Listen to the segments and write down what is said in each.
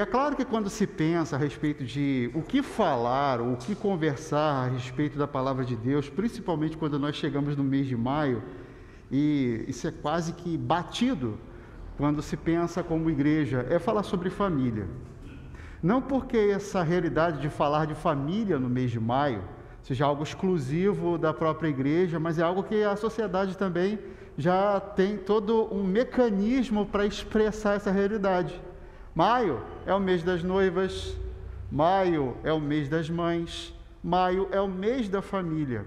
É claro que quando se pensa a respeito de o que falar, o que conversar a respeito da palavra de Deus, principalmente quando nós chegamos no mês de maio, e isso é quase que batido quando se pensa como igreja, é falar sobre família. Não porque essa realidade de falar de família no mês de maio seja algo exclusivo da própria igreja, mas é algo que a sociedade também já tem todo um mecanismo para expressar essa realidade. Maio é o mês das noivas, maio é o mês das mães, maio é o mês da família.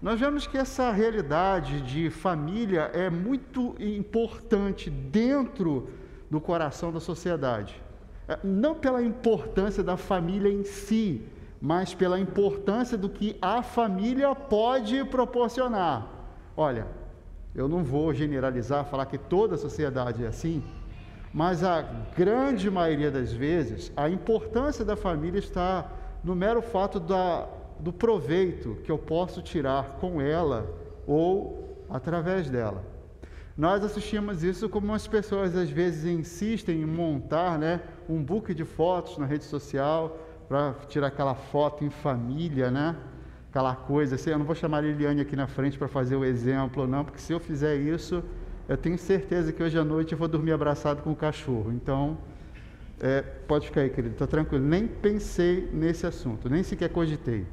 Nós vemos que essa realidade de família é muito importante dentro do coração da sociedade. É, não pela importância da família em si, mas pela importância do que a família pode proporcionar. Olha, eu não vou generalizar, falar que toda a sociedade é assim, mas a grande maioria das vezes, a importância da família está no mero fato da, do proveito que eu posso tirar com ela ou através dela. Nós assistimos isso como as pessoas às vezes insistem em montar né, um book de fotos na rede social para tirar aquela foto em família, né? Aquela coisa assim, eu não vou chamar a Liliane aqui na frente para fazer o exemplo, não, porque se eu fizer isso, eu tenho certeza que hoje à noite eu vou dormir abraçado com o cachorro. Então, é, pode ficar aí, querido, está tranquilo. Nem pensei nesse assunto, nem sequer cogitei.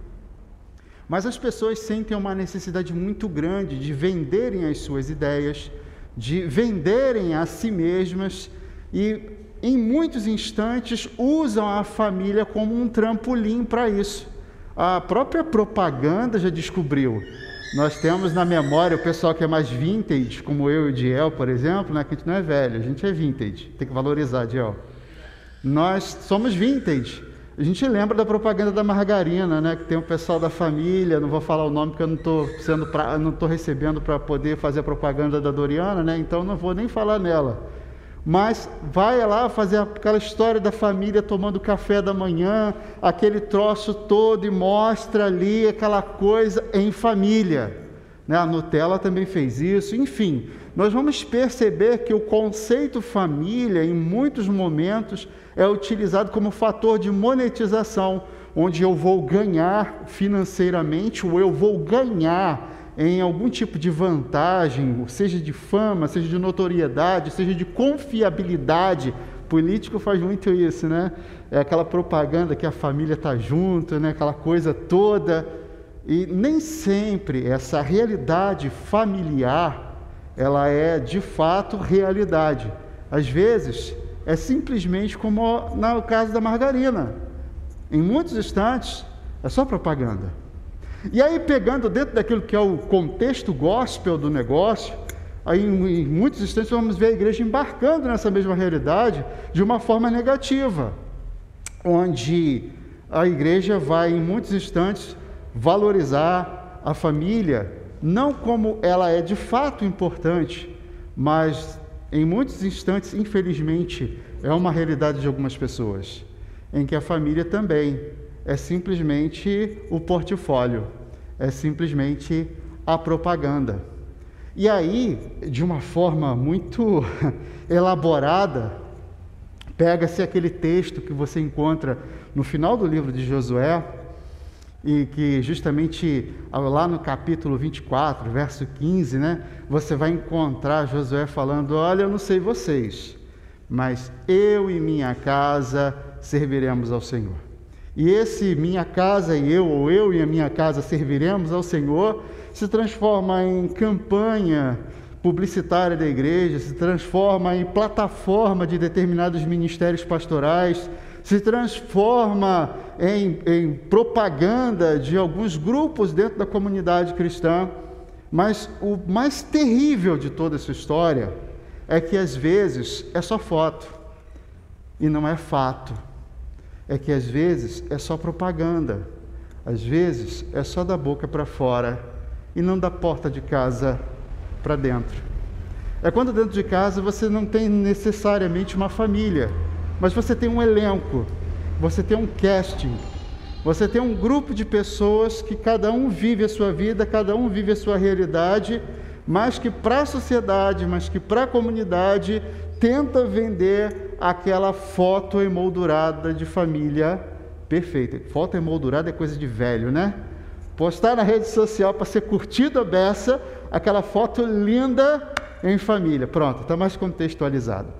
Mas as pessoas sentem uma necessidade muito grande de venderem as suas ideias, de venderem a si mesmas e, em muitos instantes, usam a família como um trampolim para isso. A própria propaganda já descobriu. Nós temos na memória o pessoal que é mais vintage, como eu e o Diel, por exemplo, né, que a gente não é velho, a gente é vintage. Tem que valorizar, Diel. Nós somos vintage. A gente lembra da propaganda da margarina, né? Que tem o pessoal da família, não vou falar o nome porque eu não estou pra, recebendo para poder fazer a propaganda da Doriana, né? Então não vou nem falar nela. Mas vai lá fazer aquela história da família tomando café da manhã, aquele troço todo e mostra ali aquela coisa em família. Né? A Nutella também fez isso, enfim. Nós vamos perceber que o conceito família, em muitos momentos, é utilizado como fator de monetização, onde eu vou ganhar financeiramente ou eu vou ganhar em algum tipo de vantagem, seja de fama, seja de notoriedade, seja de confiabilidade. Político faz muito isso, né? É aquela propaganda que a família está junto, né? aquela coisa toda. E nem sempre essa realidade familiar, ela é de fato realidade. Às vezes, é simplesmente como no caso da margarina. Em muitos instantes, é só propaganda. E aí, pegando dentro daquilo que é o contexto gospel do negócio, aí em muitos instantes vamos ver a igreja embarcando nessa mesma realidade de uma forma negativa, onde a igreja vai, em muitos instantes, valorizar a família, não como ela é de fato importante, mas em muitos instantes, infelizmente, é uma realidade de algumas pessoas, em que a família também é simplesmente o portfólio, é simplesmente a propaganda. E aí, de uma forma muito elaborada, pega-se aquele texto que você encontra no final do livro de Josué, e que justamente lá no capítulo 24, verso 15, né, você vai encontrar Josué falando: Olha, eu não sei vocês, mas eu e minha casa serviremos ao Senhor. E esse minha casa e eu, ou eu e a minha casa serviremos ao Senhor, se transforma em campanha publicitária da igreja, se transforma em plataforma de determinados ministérios pastorais, se transforma em, em propaganda de alguns grupos dentro da comunidade cristã. Mas o mais terrível de toda essa história é que às vezes é só foto e não é fato. É que às vezes é só propaganda. Às vezes é só da boca para fora e não da porta de casa para dentro. É quando dentro de casa você não tem necessariamente uma família, mas você tem um elenco, você tem um casting, você tem um grupo de pessoas que cada um vive a sua vida, cada um vive a sua realidade, mas que para a sociedade, mas que para a comunidade tenta vender aquela foto emoldurada de família perfeita. Foto emoldurada é coisa de velho, né? Postar na rede social para ser curtida beça, aquela foto linda em família. Pronto, está mais contextualizado.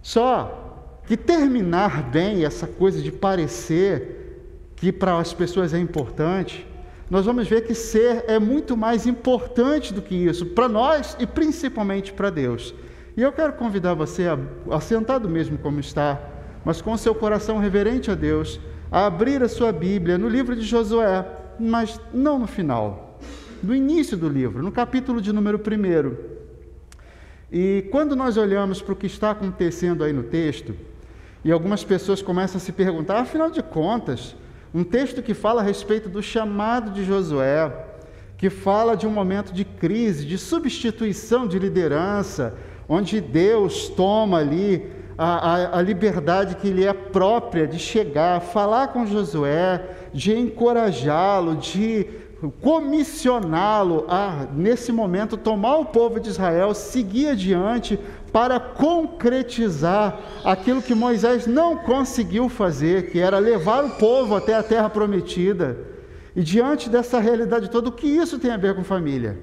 Só que terminar bem, essa coisa de parecer que para as pessoas é importante, nós vamos ver que ser é muito mais importante do que isso, para nós e principalmente para Deus. E eu quero convidar você, a, assentado mesmo como está, mas com seu coração reverente a Deus, a abrir a sua Bíblia no livro de Josué, mas não no final, no início do livro, no capítulo de número 1. E quando nós olhamos para o que está acontecendo aí no texto, e algumas pessoas começam a se perguntar, afinal de contas, um texto que fala a respeito do chamado de Josué, que fala de um momento de crise, de substituição de liderança, onde Deus toma ali a, a, a, liberdade que lhe é própria de chegar, falar com Josué, de encorajá-lo, de comissioná-lo a, nesse momento, tomar o povo de Israel, seguir adiante para concretizar aquilo que Moisés não conseguiu fazer, que era levar o povo até a terra prometida. E diante dessa realidade toda, o que isso tem a ver com família?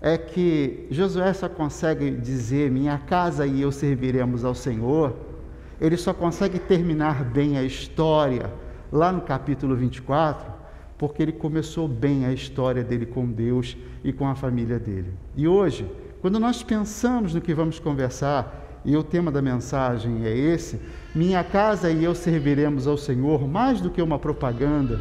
É que Josué só consegue dizer: Minha casa e eu serviremos ao Senhor. Ele só consegue terminar bem a história lá no capítulo 24, porque ele começou bem a história dele com Deus e com a família dele. E hoje, quando nós pensamos no que vamos conversar, e o tema da mensagem é esse: Minha casa e eu serviremos ao Senhor, mais do que uma propaganda,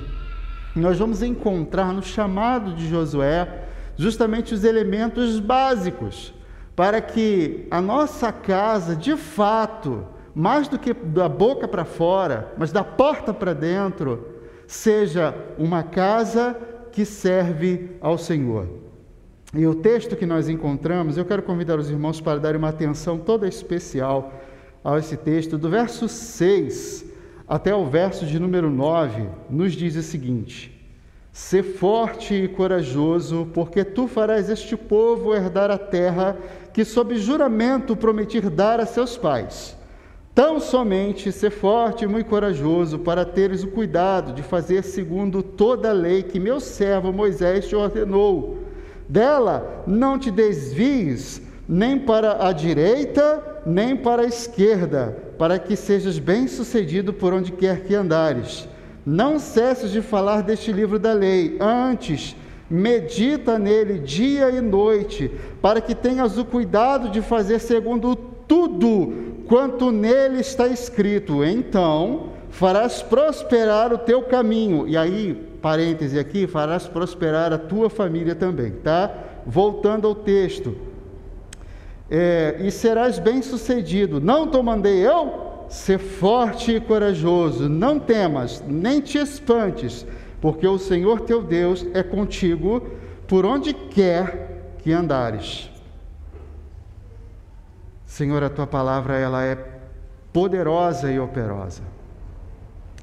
nós vamos encontrar no chamado de Josué justamente os elementos básicos para que a nossa casa, de fato, mais do que da boca para fora, mas da porta para dentro, seja uma casa que serve ao Senhor. E o texto que nós encontramos, eu quero convidar os irmãos para darem uma atenção toda especial a esse texto, do verso 6 até o verso de número 9, nos diz o seguinte: Sê forte e corajoso, porque tu farás este povo herdar a terra que, sob juramento, prometi dar a seus pais. Tão somente ser forte e muito corajoso para teres o cuidado de fazer segundo toda a lei que meu servo Moisés te ordenou dela não te desvies nem para a direita, nem para a esquerda, para que sejas bem-sucedido por onde quer que andares. Não cesses de falar deste livro da lei, antes medita nele dia e noite, para que tenhas o cuidado de fazer segundo tudo quanto nele está escrito. Então farás prosperar o teu caminho. E aí, parêntese aqui, farás prosperar a tua família também, tá? Voltando ao texto. É, e serás bem-sucedido. Não te mandei eu? Ser forte e corajoso, não temas, nem te espantes, porque o Senhor teu Deus é contigo por onde quer que andares. Senhor, a tua palavra ela é poderosa e operosa.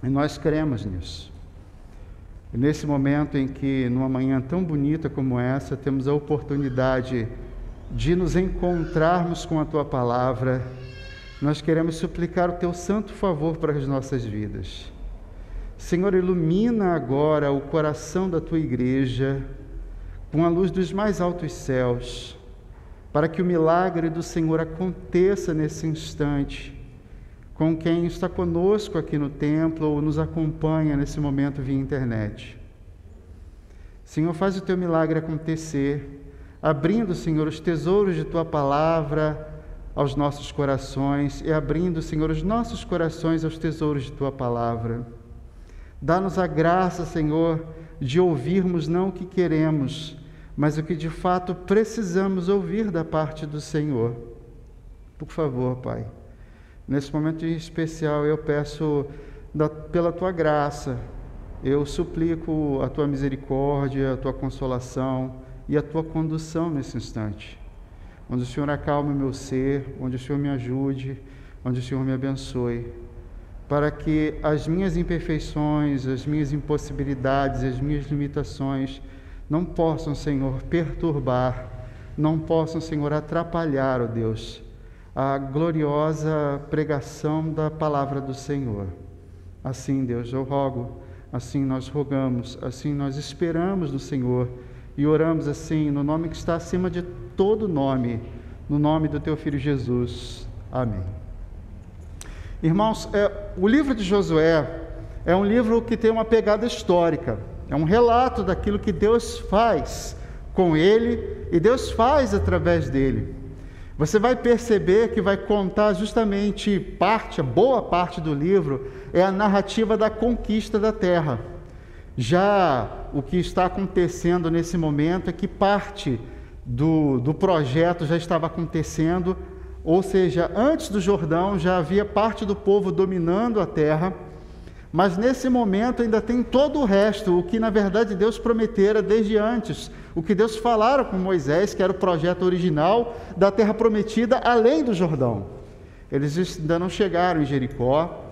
E nós cremos nisso. E nesse momento em que, numa manhã tão bonita como essa, temos a oportunidade de nos encontrarmos com a tua palavra, nós queremos suplicar o teu santo favor para as nossas vidas. Senhor, ilumina agora o coração da tua igreja com a luz dos mais altos céus, para que o milagre do Senhor aconteça nesse instante com quem está conosco aqui no templo ou nos acompanha nesse momento via internet. Senhor, faz o teu milagre acontecer, abrindo, Senhor, os tesouros de tua palavra aos nossos corações e abrindo, Senhor, os nossos corações aos tesouros de tua palavra. Dá-nos a graça, Senhor, de ouvirmos não o que queremos, mas o que de fato precisamos ouvir da parte do Senhor. Por favor, Pai. Nesse momento especial, eu peço da, pela tua graça, eu suplico a tua misericórdia, a tua consolação e a tua condução nesse instante. Onde o Senhor acalme meu ser, onde o Senhor me ajude, onde o Senhor me abençoe, para que as minhas imperfeições, as minhas impossibilidades, as minhas limitações não possam, Senhor, perturbar, não possam, Senhor, atrapalhar, ó Deus, a gloriosa pregação da palavra do Senhor. Assim, Deus, eu rogo, assim nós rogamos, assim nós esperamos no Senhor e oramos assim, no nome que está acima de todo nome, no nome do teu filho Jesus. Amém. Irmãos, é, o livro de Josué é um livro que tem uma pegada histórica, é um relato daquilo que Deus faz com ele e Deus faz através dele. Você vai perceber que vai contar justamente parte, a boa parte do livro, é a narrativa da conquista da terra. Já o que está acontecendo nesse momento é que parte do, do projeto já estava acontecendo, ou seja, antes do Jordão já havia parte do povo dominando a terra, mas nesse momento ainda tem todo o resto, o que na verdade Deus prometera desde antes, o que Deus falara com Moisés, que era o projeto original da terra prometida além do Jordão. Eles ainda não chegaram em Jericó,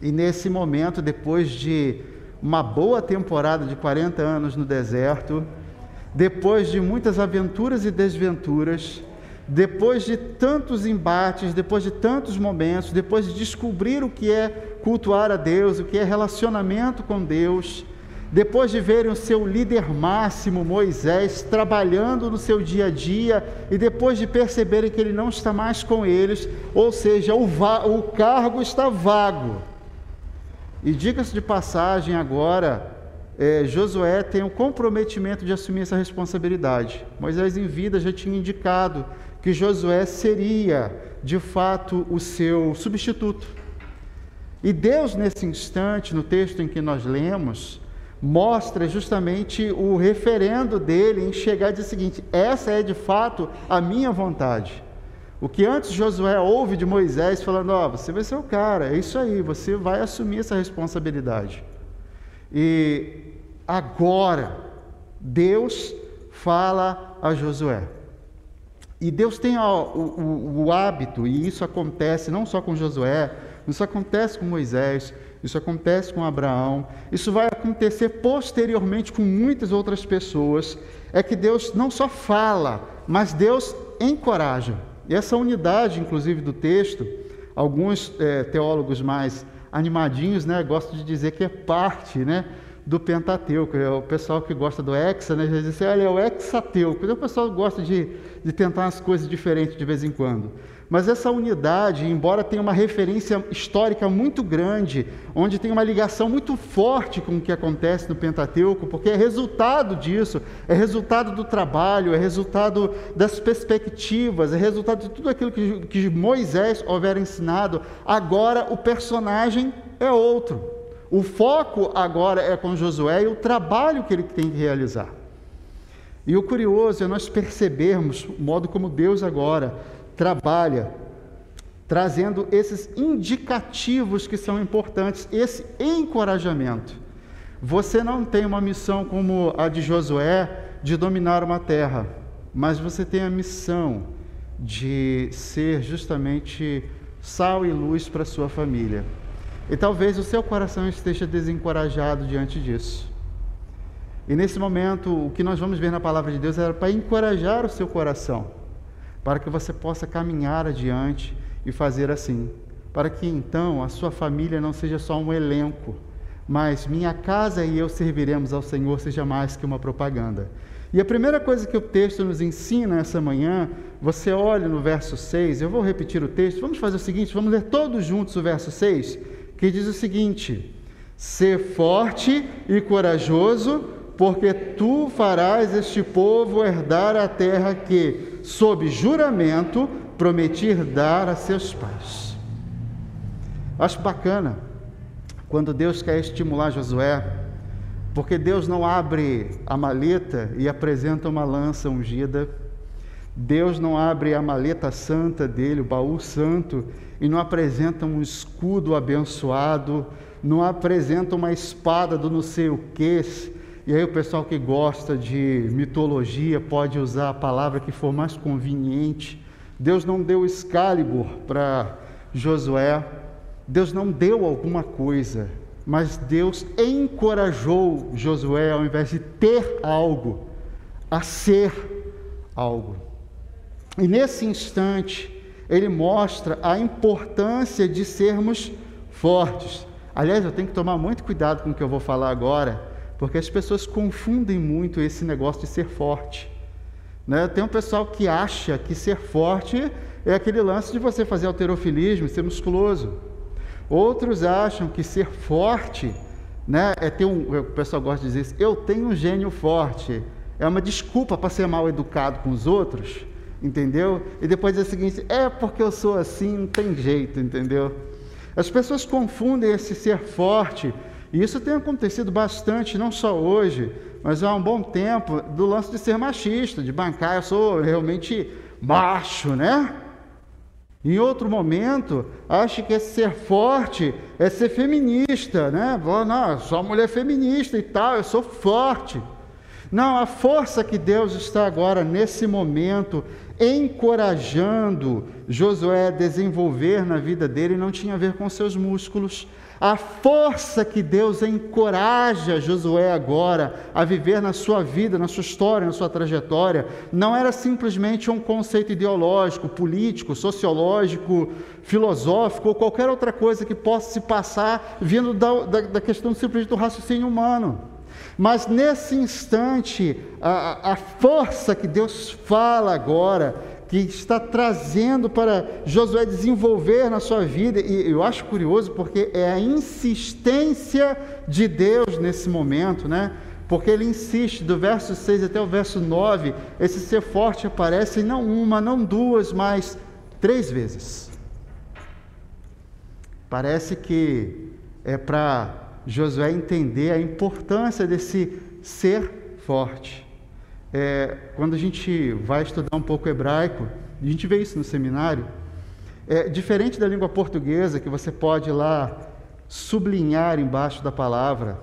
e nesse momento, depois de uma boa temporada de 40 anos no deserto, depois de muitas aventuras e desventuras, depois de tantos embates, depois de tantos momentos, depois de descobrir o que é cultuar a Deus, o que é relacionamento com Deus, depois de verem o seu líder máximo, Moisés, trabalhando no seu dia a dia, e depois de perceberem que ele não está mais com eles, ou seja, o, o cargo está vago. E diga-se de passagem agora, é, Josué tem o comprometimento de assumir essa responsabilidade. Moisés, em vida, já tinha indicado que Josué seria, de fato, o seu substituto. E Deus, nesse instante, no texto em que nós lemos, mostra justamente o referendo dele em chegar e dizer o seguinte: essa é de fato a minha vontade. O que antes Josué ouve de Moisés falando: oh, você vai ser o cara, é isso aí, você vai assumir essa responsabilidade. E agora, Deus fala a Josué. E Deus tem ó, o, o, o hábito, e isso acontece não só com Josué, isso acontece com Moisés, isso acontece com Abraão, isso vai acontecer posteriormente com muitas outras pessoas. É que Deus não só fala, mas Deus encoraja. E essa unidade, inclusive, do texto, alguns é, teólogos mais animadinhos, né, gostam de dizer que é parte, né, do Pentateuco. É o pessoal que gosta do hexa, né, já diz assim, olha, é o hexateuco. O pessoal gosta de, de tentar as coisas diferentes de vez em quando. Mas essa unidade, embora tenha uma referência histórica muito grande, onde tem uma ligação muito forte com o que acontece no Pentateuco, porque é resultado disso, é resultado do trabalho, é resultado das perspectivas, é resultado de tudo aquilo que, que Moisés houver ensinado, agora o personagem é outro. O foco agora é com Josué e o trabalho que ele tem que realizar. E o curioso é nós percebermos o modo como Deus agora trabalha trazendo esses indicativos que são importantes, esse encorajamento. Você não tem uma missão como a de Josué de dominar uma terra, mas você tem a missão de ser justamente sal e luz para sua família. E talvez o seu coração esteja desencorajado diante disso. E nesse momento, o que nós vamos ver na palavra de Deus era para encorajar o seu coração para que você possa caminhar adiante e fazer assim, para que então a sua família não seja só um elenco, mas minha casa e eu serviremos ao Senhor seja mais que uma propaganda. E a primeira coisa que o texto nos ensina essa manhã, você olha no verso 6, eu vou repetir o texto, vamos fazer o seguinte, vamos ler todos juntos o verso 6, que diz o seguinte: Ser forte e corajoso, porque tu farás este povo herdar a terra que, sob juramento, prometi dar a seus pais. Acho bacana quando Deus quer estimular Josué, porque Deus não abre a maleta e apresenta uma lança ungida. Deus não abre a maleta santa dele, o baú santo, e não apresenta um escudo abençoado, não apresenta uma espada do não sei o que, e aí o pessoal que gosta de mitologia pode usar a palavra que for mais conveniente. Deus não deu Excalibur para Josué, Deus não deu alguma coisa, mas Deus encorajou Josué, ao invés de ter algo, a ser algo. E nesse instante, ele mostra a importância de sermos fortes. Aliás, eu tenho que tomar muito cuidado com o que eu vou falar agora, porque as pessoas confundem muito esse negócio de ser forte. Né? Tem um pessoal que acha que ser forte é aquele lance de você fazer alterofilismo, ser musculoso. Outros acham que ser forte né, é ter um. O pessoal gosta de dizer isso, eu tenho um gênio forte. É uma desculpa para ser mal educado com os outros, entendeu? E depois dizer o seguinte: é porque eu sou assim, não tem jeito, entendeu? As pessoas confundem esse ser forte, e isso tem acontecido bastante, não só hoje, mas há um bom tempo, do lance de ser machista, de bancar, eu sou realmente macho, né? Em outro momento, acha que é ser forte é ser feminista, né? Não, sou mulher feminista e tal, eu sou forte. Não, a força que Deus está agora, nesse momento, encorajando Josué a desenvolver na vida dele, não tinha a ver com seus músculos. A força que Deus encoraja Josué agora a viver na sua vida, na sua história, na sua trajetória, não era simplesmente um conceito ideológico, político, sociológico, filosófico ou qualquer outra coisa que possa se passar vindo da, da, da questão simplesmente do raciocínio humano. Mas nesse instante, a, a força que Deus fala agora, que está trazendo para Josué desenvolver na sua vida, e eu acho curioso porque é a insistência de Deus nesse momento, né? Porque ele insiste, do verso 6 até o verso 9, esse ser forte aparece não uma, não duas, mas três vezes. Parece que é para Josué entender a importância desse ser forte. É, quando a gente vai estudar um pouco hebraico, a gente vê isso no seminário, é diferente da língua portuguesa, que você pode lá sublinhar embaixo da palavra,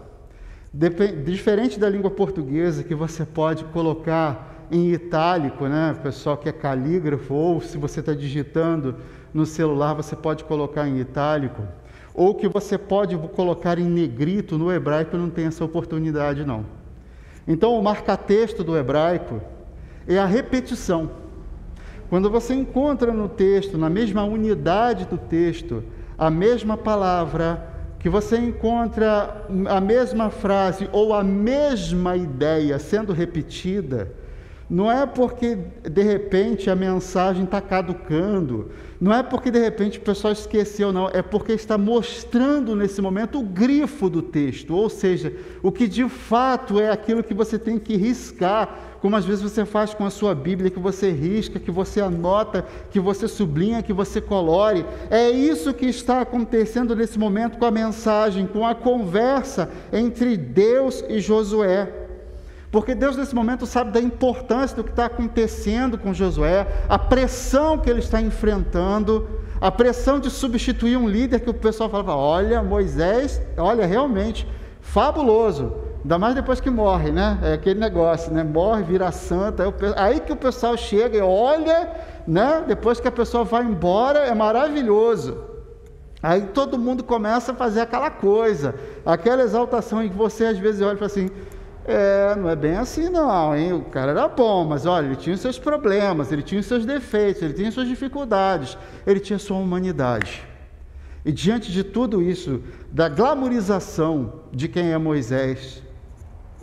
diferente da língua portuguesa, que você pode colocar em itálico, né? Pessoal que é calígrafo, ou se você está digitando no celular, você pode colocar em itálico ou que você pode colocar em negrito, no hebraico não tem essa oportunidade não. Então o marca-texto do hebraico é a repetição. Quando você encontra no texto, na mesma unidade do texto, a mesma palavra, que você encontra a mesma frase ou a mesma ideia sendo repetida, não é porque de repente a mensagem está caducando, não é porque de repente o pessoal esqueceu, não, é porque está mostrando nesse momento o grifo do texto, ou seja, o que de fato é aquilo que você tem que riscar, como às vezes você faz com a sua Bíblia, que você risca, que você anota, que você sublinha, que você colore. É isso que está acontecendo nesse momento com a mensagem, com a conversa entre Deus e Josué. Porque Deus, nesse momento, sabe da importância do que está acontecendo com Josué, a pressão que ele está enfrentando, a pressão de substituir um líder que o pessoal falava: olha, Moisés, olha, realmente, fabuloso. Ainda mais depois que morre, né? É aquele negócio, né? Morre, vira santa. Aí que o pessoal chega e olha, né? Depois que a pessoa vai embora, é maravilhoso. Aí todo mundo começa a fazer aquela coisa, aquela exaltação em que você às vezes olha e fala assim: é, não é bem assim não, hein? O cara era bom, mas olha, ele tinha os seus problemas, ele tinha os seus defeitos, ele tinha suas dificuldades, ele tinha sua humanidade. E diante de tudo isso, da glamorização de quem é Moisés,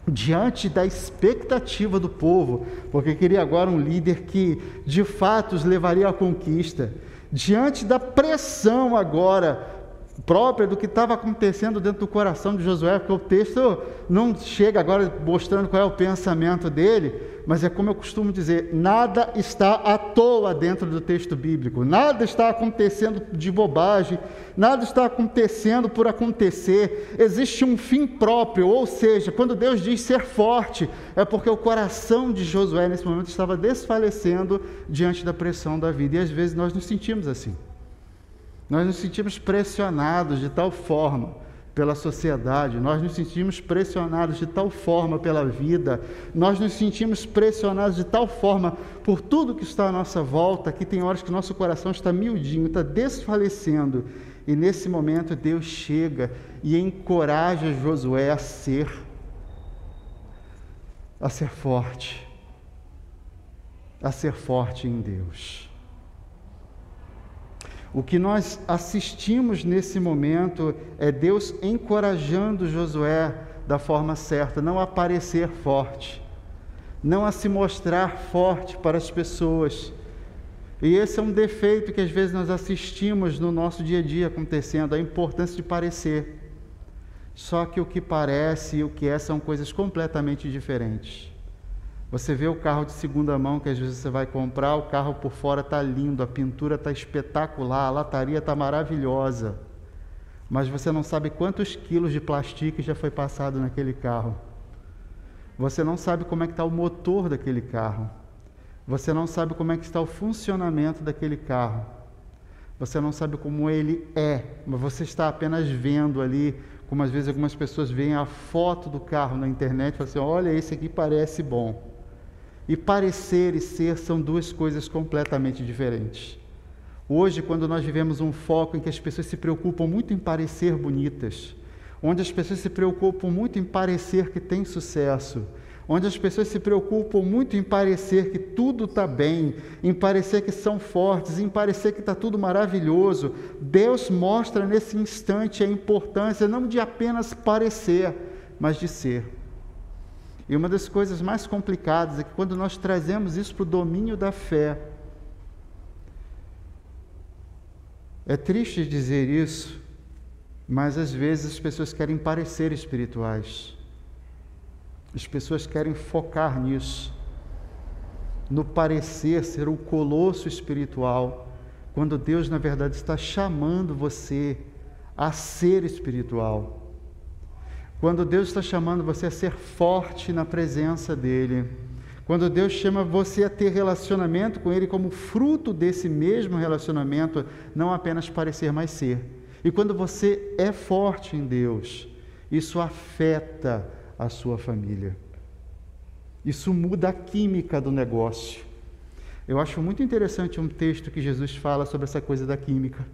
diante da expectativa do povo, porque queria agora um líder que de fato os levaria à conquista, diante da pressão agora própria do que estava acontecendo dentro do coração de Josué, porque o texto não chega agora mostrando qual é o pensamento dele, mas é como eu costumo dizer: nada está à toa dentro do texto bíblico, nada está acontecendo de bobagem, nada está acontecendo por acontecer, existe um fim próprio, ou seja, quando Deus diz ser forte, é porque o coração de Josué nesse momento estava desfalecendo diante da pressão da vida, e às vezes nós nos sentimos assim. Nós nos sentimos pressionados de tal forma pela sociedade, nós nos sentimos pressionados de tal forma pela vida, nós nos sentimos pressionados de tal forma por tudo que está à nossa volta, que tem horas que nosso coração está miudinho, está desfalecendo. E nesse momento Deus chega e encoraja Josué a ser, a ser forte, a ser forte em Deus. O que nós assistimos nesse momento é Deus encorajando Josué da forma certa, não a parecer forte, não a se mostrar forte para as pessoas. E esse é um defeito que às vezes nós assistimos no nosso dia a dia acontecendo, a importância de parecer. Só que o que parece e o que é são coisas completamente diferentes. Você vê o carro de segunda mão que às vezes você vai comprar, o carro por fora está lindo, a pintura está espetacular, a lataria está maravilhosa, mas você não sabe quantos quilos de plástico já foi passado naquele carro. Você não sabe como é que está o motor daquele carro. Você não sabe como é que está o funcionamento daquele carro. Você não sabe como ele é, mas você está apenas vendo ali, como às vezes algumas pessoas veem a foto do carro na internet e falam assim: olha, esse aqui parece bom. E parecer e ser são duas coisas completamente diferentes. Hoje, quando nós vivemos um foco em que as pessoas se preocupam muito em parecer bonitas, onde as pessoas se preocupam muito em parecer que tem sucesso, onde as pessoas se preocupam muito em parecer que tudo está bem, em parecer que são fortes, em parecer que está tudo maravilhoso, Deus mostra nesse instante a importância não de apenas parecer, mas de ser. E uma das coisas mais complicadas é que quando nós trazemos isso para o domínio da fé, é triste dizer isso, mas às vezes as pessoas querem parecer espirituais. As pessoas querem focar nisso, no parecer ser o colosso espiritual, quando Deus, na verdade, está chamando você a ser espiritual. Quando Deus está chamando você a ser forte na presença dEle. Quando Deus chama você a ter relacionamento com Ele como fruto desse mesmo relacionamento, não apenas parecer, mas ser. E quando você é forte em Deus, isso afeta a sua família. Isso muda a química do negócio. Eu acho muito interessante um texto que Jesus fala sobre essa coisa da química.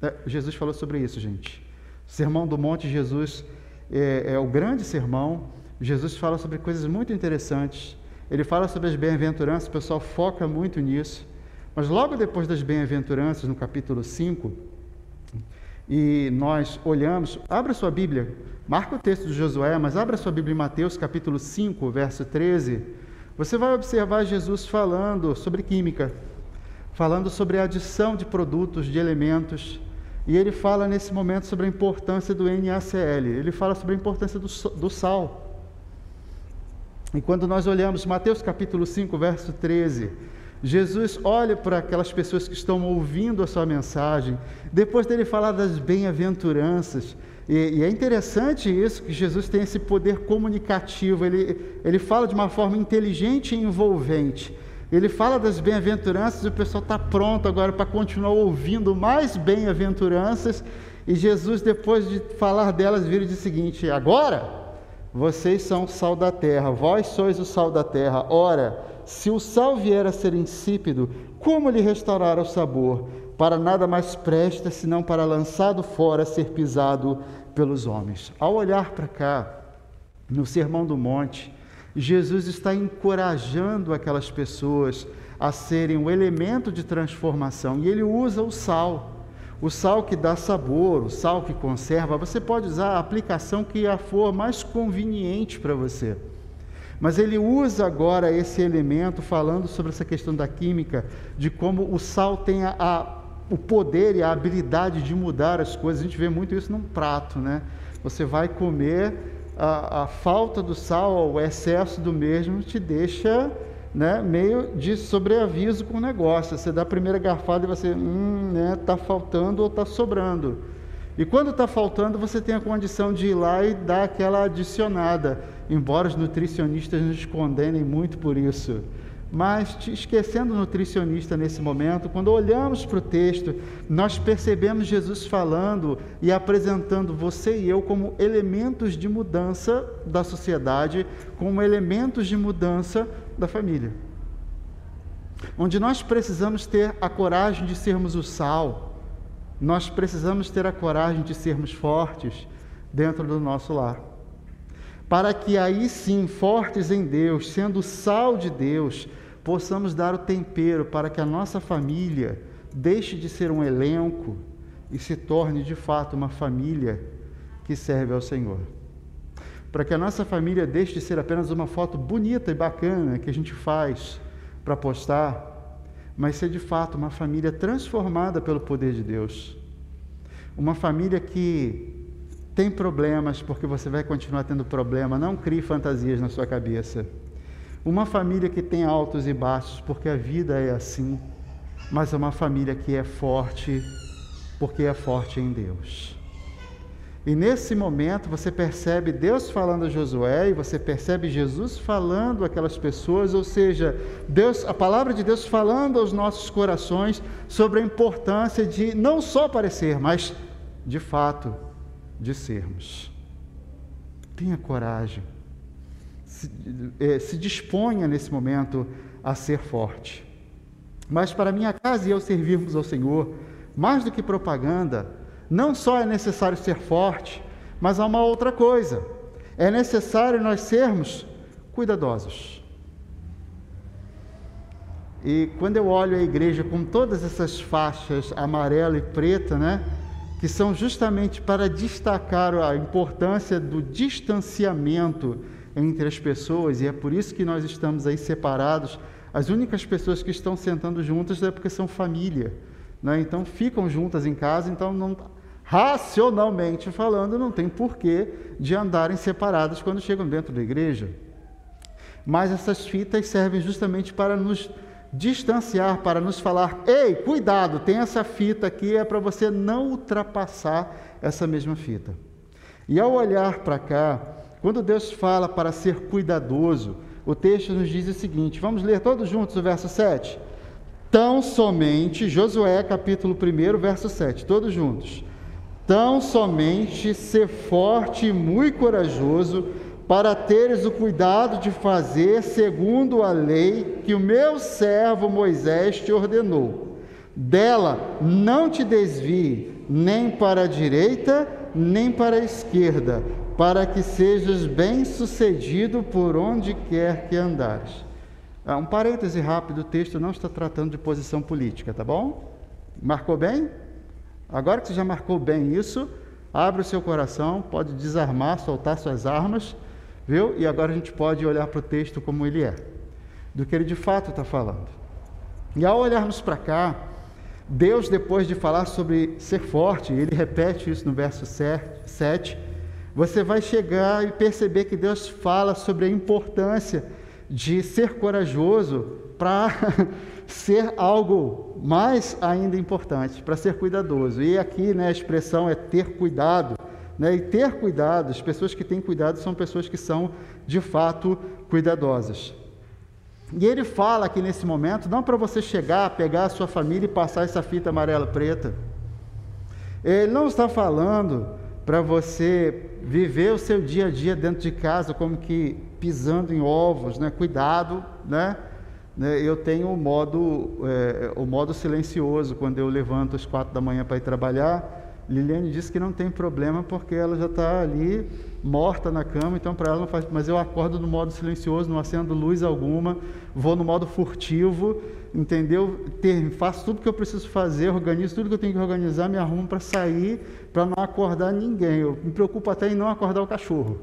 É, Jesus falou sobre isso, gente. Sermão do Monte, Jesus é, é o grande sermão. Jesus fala sobre coisas muito interessantes. Ele fala sobre as bem-aventuranças, o pessoal foca muito nisso. Mas logo depois das bem-aventuranças, no capítulo 5, e nós olhamos, abra sua Bíblia, marca o texto de Josué, mas abra sua Bíblia em Mateus capítulo 5, verso 13. Você vai observar Jesus falando sobre química, falando sobre a adição de produtos, de elementos, e ele fala nesse momento sobre a importância do NaCl, ele fala sobre a importância do, do sal. E quando nós olhamos Mateus capítulo 5, verso 13, Jesus olha para aquelas pessoas que estão ouvindo a sua mensagem, depois dele falar das bem-aventuranças, e, e, é interessante isso, que Jesus tem esse poder comunicativo, ele, ele fala de uma forma inteligente e envolvente. Ele fala das bem-aventuranças o pessoal está pronto agora para continuar ouvindo mais bem-aventuranças. E Jesus, depois de falar delas, vira e diz o seguinte: Agora vocês são o sal da terra, vós sois o sal da terra. Ora, se o sal vier a ser insípido, como lhe restaurar o sabor? Para nada mais presta senão para lançado fora ser pisado pelos homens. Ao olhar para cá, no Sermão do Monte, Jesus está encorajando aquelas pessoas a serem o elemento de transformação e ele usa o sal. O sal que dá sabor, o sal que conserva. Você pode usar a aplicação que a for mais conveniente para você. Mas ele usa agora esse elemento falando sobre essa questão da química, de como o sal tem a, a, o poder e a habilidade de mudar as coisas. A gente vê muito isso num prato, né? Você vai comer a, a falta do sal, o excesso do mesmo, te deixa né, meio de sobreaviso com o negócio. Você dá a primeira garfada e você, hum, né, tá faltando ou está sobrando. E quando está faltando, você tem a condição de ir lá e dar aquela adicionada, embora os nutricionistas nos condenem muito por isso. Mas, esquecendo o nutricionista nesse momento, quando olhamos para o texto, nós percebemos Jesus falando e apresentando você e eu como elementos de mudança da sociedade, como elementos de mudança da família. Onde nós precisamos ter a coragem de sermos o sal, nós precisamos ter a coragem de sermos fortes dentro do nosso lar. Para que aí sim, fortes em Deus, sendo sal de Deus, possamos dar o tempero para que a nossa família deixe de ser um elenco e se torne de fato uma família que serve ao Senhor. Para que a nossa família deixe de ser apenas uma foto bonita e bacana que a gente faz para postar, mas ser de fato uma família transformada pelo poder de Deus. Uma família que tem problemas, porque você vai continuar tendo problema, não crie fantasias na sua cabeça. Uma família que tem altos e baixos, porque a vida é assim, mas é uma família que é forte, porque é forte em Deus. E nesse momento você percebe Deus falando a Josué e você percebe Jesus falando aquelas pessoas, ou seja, Deus, a palavra de Deus falando aos nossos corações sobre a importância de não só parecer, mas de fato de sermos. Tenha coragem. Se, eh, se disponha nesse momento a ser forte. Mas para minha casa e eu servirmos ao Senhor, mais do que propaganda, não só é necessário ser forte, mas há uma outra coisa. É necessário nós sermos cuidadosos. E quando eu olho a igreja com todas essas faixas amarela e preta, né, que são justamente para destacar a importância do distanciamento entre as pessoas, e é por isso que nós estamos aí separados. As únicas pessoas que estão sentando juntas é porque são família, né? então ficam juntas em casa, então não racionalmente falando, não tem porquê de andarem separados quando chegam dentro da igreja. Mas essas fitas servem justamente para nos distanciar, para nos falar: ei, cuidado, tem essa fita aqui, é para você não ultrapassar essa mesma fita. E ao olhar para cá, quando Deus fala para ser cuidadoso, o texto nos diz o seguinte: vamos ler todos juntos o verso 7. Tão somente, Josué capítulo 1, verso 7, todos juntos. Tão somente ser forte e muito corajoso, para teres o cuidado de fazer segundo a lei que o meu servo Moisés te ordenou. Dela não te desvie nem para a direita, nem para a esquerda, para que sejas bem-sucedido por onde quer que andares. Ah, um parêntese rápido, o texto não está tratando de posição política, tá bom? Marcou bem? Agora que você já marcou bem isso, abre o seu coração, pode desarmar, soltar suas armas, viu? E agora a gente pode olhar para o texto como ele é, do que ele de fato está falando. E ao olharmos para cá, Deus, depois de falar sobre ser forte, ele repete isso no verso 7, você vai chegar e perceber que Deus fala sobre a importância de ser corajoso para ser algo mais ainda importante, para ser cuidadoso. E aqui né, a expressão é ter cuidado. Né? E ter cuidado, as pessoas que têm cuidado são pessoas que são de fato cuidadosas. E ele fala aqui nesse momento, não para você chegar, pegar a sua família e passar essa fita amarela preta. Ele não está falando para você viver o seu dia a dia dentro de casa como que pisando em ovos, né? Cuidado, né? né, eu tenho o modo, é, o modo silencioso, quando eu levanto às quatro da manhã para ir trabalhar. Liliane disse que não tem problema porque ela já está ali morta na cama, então para ela não faz. Mas eu acordo no modo silencioso, não acendo luz alguma, vou no modo furtivo, entendeu? Ter, faço tudo que eu preciso fazer, organizo tudo que eu tenho que organizar, me arrumo para sair, para não acordar ninguém. Eu me preocupo até em não acordar o cachorro.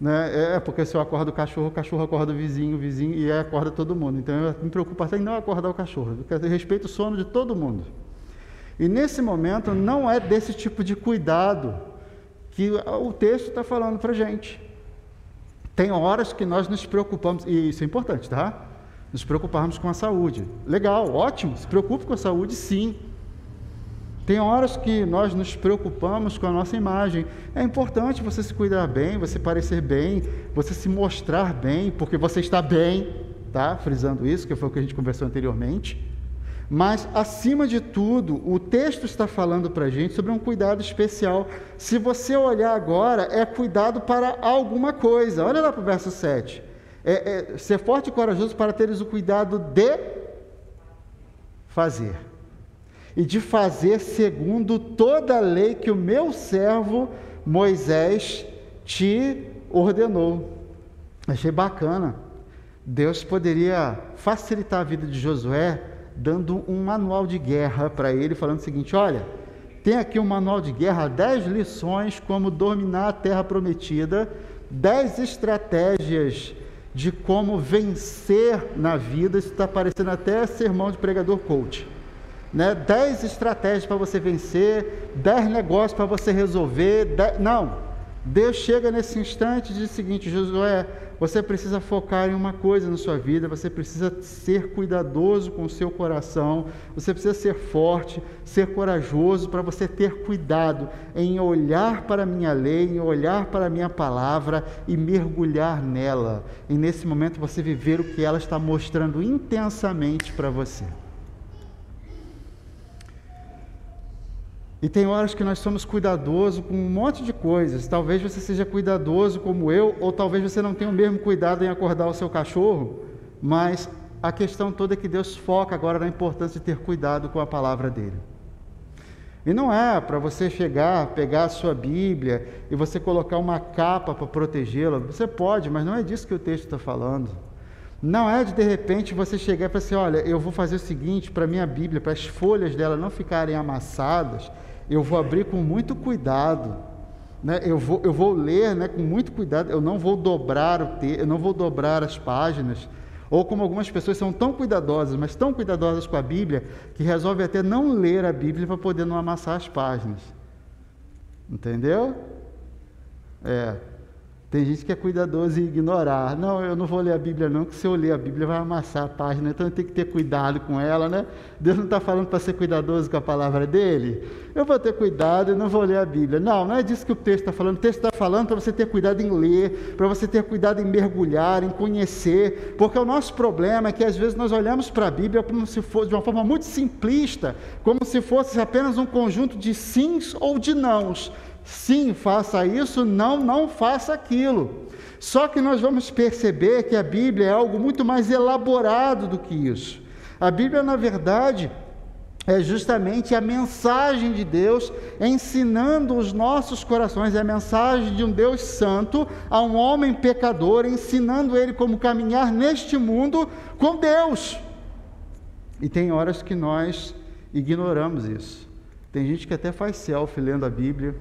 Né? É porque se eu acordo o cachorro, o cachorro acorda o vizinho, o vizinho e acorda todo mundo. Então eu me preocupo até em não acordar o cachorro. Eu respeito o sono de todo mundo. E nesse momento não é desse tipo de cuidado que o texto está falando para gente. Tem horas que nós nos preocupamos, e isso é importante, tá? Nos preocuparmos com a saúde. Legal, ótimo, se preocupe com a saúde, sim. Tem horas que nós nos preocupamos com a nossa imagem. É importante você se cuidar bem, você parecer bem, você se mostrar bem, porque você está bem, tá? Frisando isso, que foi o que a gente conversou anteriormente. Mas, acima de tudo, o texto está falando para a gente sobre um cuidado especial. Se você olhar agora, é cuidado para alguma coisa. Olha lá para o verso 7. É, é, ser forte e corajoso para teres o cuidado de fazer e de fazer segundo toda a lei que o meu servo Moisés te ordenou. Achei bacana. Deus poderia facilitar a vida de Josué dando um manual de guerra para ele, falando o seguinte: olha, tem aqui um manual de guerra, 10 lições como dominar a terra prometida, 10 estratégias de como vencer na vida. Isso está parecendo até sermão de pregador coach. Né? 10 estratégias para você vencer, 10 negócios para você resolver. Dez... Não. Deus chega nesse instante e diz o seguinte: Josué, você precisa focar em uma coisa na sua vida, você precisa ser cuidadoso com o seu coração, você precisa ser forte, ser corajoso para você ter cuidado em olhar para a minha lei, em olhar para a minha palavra e mergulhar nela. E nesse momento você viver o que ela está mostrando intensamente para você. E tem horas que nós somos cuidadosos com um monte de coisas. Talvez você seja cuidadoso como eu, ou talvez você não tenha o mesmo cuidado em acordar o seu cachorro, mas a questão toda é que Deus foca agora na importância de ter cuidado com a palavra dele. E não é para você chegar, pegar a sua Bíblia e você colocar uma capa para protegê-la. Você pode, mas não é disso que o texto está falando. Não é de de repente você chegar e falar assim: olha, eu vou fazer o seguinte para minha Bíblia, para as folhas dela não ficarem amassadas, eu vou abrir com muito cuidado. Né? Eu, vou, eu vou ler né, com muito cuidado, eu não vou dobrar o te, eu não vou dobrar as páginas. Ou como algumas pessoas são tão cuidadosas, mas tão cuidadosas com a Bíblia, que resolvem até não ler a Bíblia para poder não amassar as páginas. Entendeu? É. Tem gente que é cuidadoso e ignorar. Não, eu não vou ler a Bíblia não, que se eu ler a Bíblia vai amassar a página, então tenho que ter cuidado com ela, né? Deus não está falando para ser cuidadoso com a palavra dele. Eu vou ter cuidado e não vou ler a Bíblia. Não, não é disso que o texto está falando. O texto está falando para você ter cuidado em ler, para você ter cuidado em mergulhar, em conhecer, porque o nosso problema é que às vezes nós olhamos para a Bíblia como se fosse de uma forma muito simplista, como se fosse apenas um conjunto de sims ou de nãos. Sim, faça isso, não, não faça aquilo. Só que nós vamos perceber que a Bíblia é algo muito mais elaborado do que isso. A Bíblia, na verdade, é justamente a mensagem de Deus ensinando os nossos corações, é a mensagem de um Deus santo a um homem pecador, ensinando ele como caminhar neste mundo com Deus. E tem horas que nós ignoramos isso. Tem gente que até faz selfie lendo a Bíblia,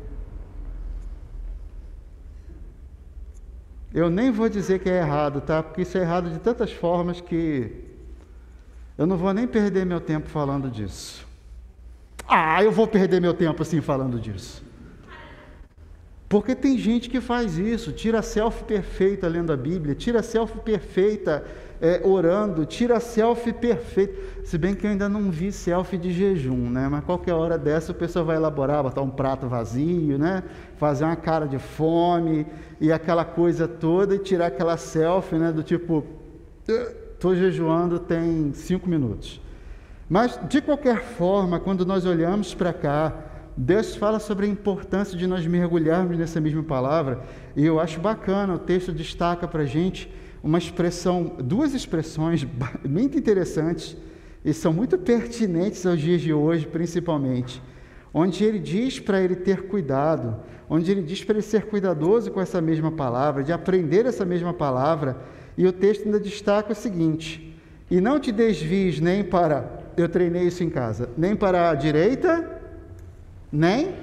Eu nem vou dizer que é errado, tá? Porque isso é errado de tantas formas que eu não vou nem perder meu tempo falando disso. Ah, eu vou perder meu tempo assim falando disso. Porque tem gente que faz isso, tira selfie perfeita lendo a Bíblia, tira selfie perfeita é, orando, tira selfie perfeita. Se bem que eu ainda não vi selfie de jejum, né? Mas qualquer hora dessa o pessoal vai elaborar, botar um prato vazio, né? Fazer uma cara de fome e aquela coisa toda e tirar aquela selfie, né? Do tipo, estou jejuando tem cinco minutos. Mas de qualquer forma, quando nós olhamos para cá, Deus fala sobre a importância de nós mergulharmos nessa mesma palavra, e eu acho bacana, o texto destaca para a gente uma expressão, duas expressões muito interessantes e são muito pertinentes aos dias de hoje, principalmente, onde ele diz para ele ter cuidado, onde ele diz para ele ser cuidadoso com essa mesma palavra, de aprender essa mesma palavra, e o texto ainda destaca o seguinte: e não te desvies nem para, eu treinei isso em casa, nem para a direita, nem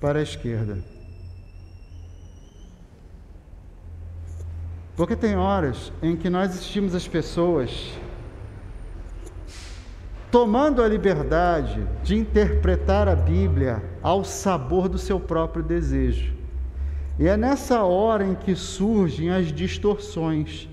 para a esquerda. Porque tem horas em que nós assistimos as pessoas tomando a liberdade de interpretar a Bíblia ao sabor do seu próprio desejo. E é nessa hora em que surgem as distorções.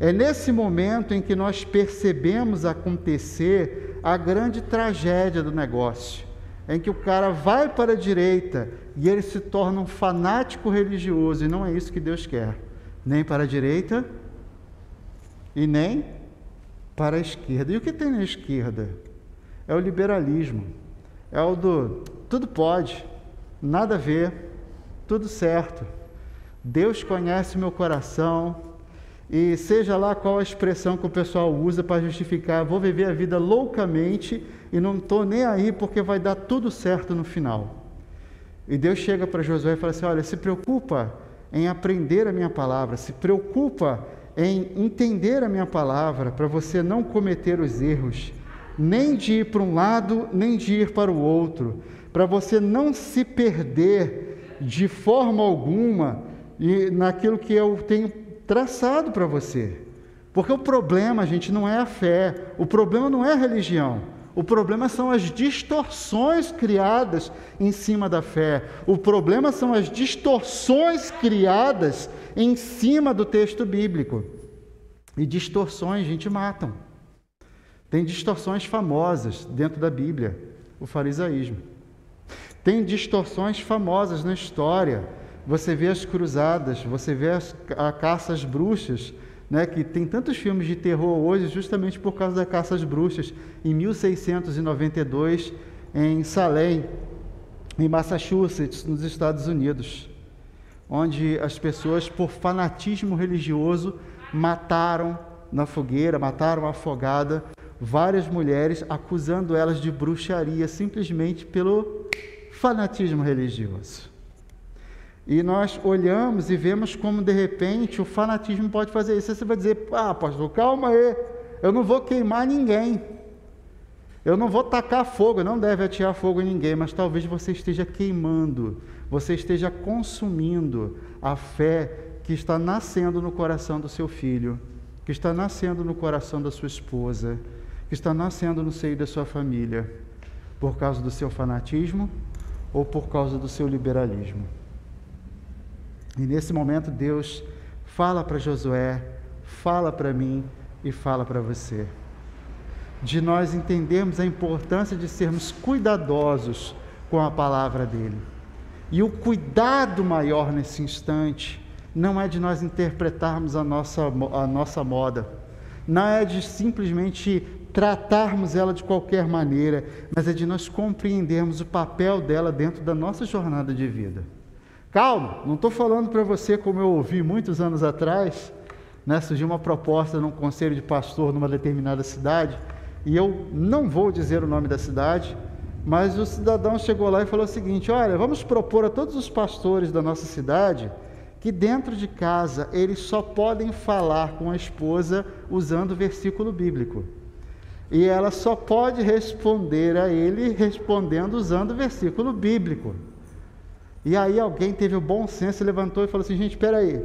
É nesse momento em que nós percebemos acontecer a grande tragédia do negócio, em que o cara vai para a direita e ele se torna um fanático religioso, e não é isso que Deus quer nem para a direita e nem para a esquerda. E o que tem na esquerda? É o liberalismo. É o do tudo pode, nada a ver, tudo certo. Deus conhece meu coração e seja lá qual a expressão que o pessoal usa para justificar, vou viver a vida loucamente e não estou nem aí porque vai dar tudo certo no final. E Deus chega para Josué e fala assim: Olha, se preocupa em aprender a minha palavra, se preocupa em entender a minha palavra para você não cometer os erros, nem de ir para um lado, nem de ir para o outro, para você não se perder de forma alguma e naquilo que eu tenho traçado para você. Porque o problema, gente, não é a fé, o problema não é a religião. O problema são as distorções criadas em cima da fé. O problema são as distorções criadas em cima do texto bíblico. E distorções, gente, matam. Tem distorções famosas dentro da Bíblia, o farisaísmo. Tem distorções famosas na história. Você vê as cruzadas, você vê as, a caça às bruxas, né, que tem tantos filmes de terror hoje justamente por causa da caça às bruxas. Em 1692, em Salem, em Massachusetts, nos Estados Unidos, onde as pessoas, por fanatismo religioso, mataram na fogueira, mataram afogada várias mulheres, acusando elas de bruxaria simplesmente pelo fanatismo religioso. E nós olhamos e vemos como de repente o fanatismo pode fazer isso. Você vai dizer, ah, pastor, calma aí, eu não vou queimar ninguém. Eu não vou tacar fogo, não deve atirar fogo em ninguém, mas talvez você esteja queimando, você esteja consumindo a fé que está nascendo no coração do seu filho, que está nascendo no coração da sua esposa, que está nascendo no seio da sua família, por causa do seu fanatismo ou por causa do seu liberalismo. E nesse momento Deus fala para Josué, fala para mim e fala para você. De nós entendermos a importância de sermos cuidadosos com a palavra dele. E o cuidado maior nesse instante não é de nós interpretarmos a nossa, a nossa moda, não é de simplesmente tratarmos ela de qualquer maneira, mas é de nós compreendermos o papel dela dentro da nossa jornada de vida. Calma, não estou falando para você como eu ouvi muitos anos atrás, né, surgiu uma proposta num conselho de pastor numa determinada cidade, e eu não vou dizer o nome da cidade, mas o cidadão chegou lá e falou o seguinte: olha, vamos propor a todos os pastores da nossa cidade que dentro de casa eles só podem falar com a esposa usando versículo bíblico. E ela só pode responder a ele respondendo usando o versículo bíblico. E aí alguém teve o bom senso, levantou e falou assim: gente, espera aí.